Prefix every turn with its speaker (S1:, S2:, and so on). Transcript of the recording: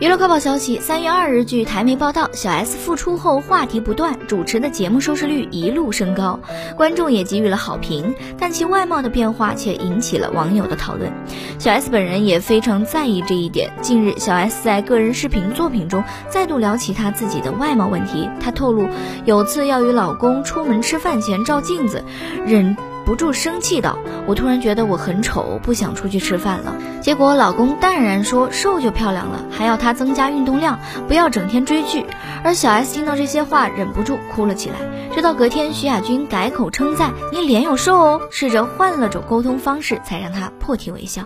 S1: 娱乐快报消息：三月二日，据台媒报道，小 S 复出后话题不断，主持的节目收视率一路升高，观众也给予了好评。但其外貌的变化却引起了网友的讨论。小 S 本人也非常在意这一点。近日，小 S 在个人视频作品中再度聊起她自己的外貌问题。她透露，有次要与老公出门吃饭前照镜子，忍。不住生气道：“我突然觉得我很丑，不想出去吃饭了。”结果老公淡然说：“瘦就漂亮了，还要她增加运动量，不要整天追剧。”而小 S 听到这些话，忍不住哭了起来。直到隔天，徐亚军改口称赞：“你脸有瘦哦。”试着换了种沟通方式，才让她破涕为笑。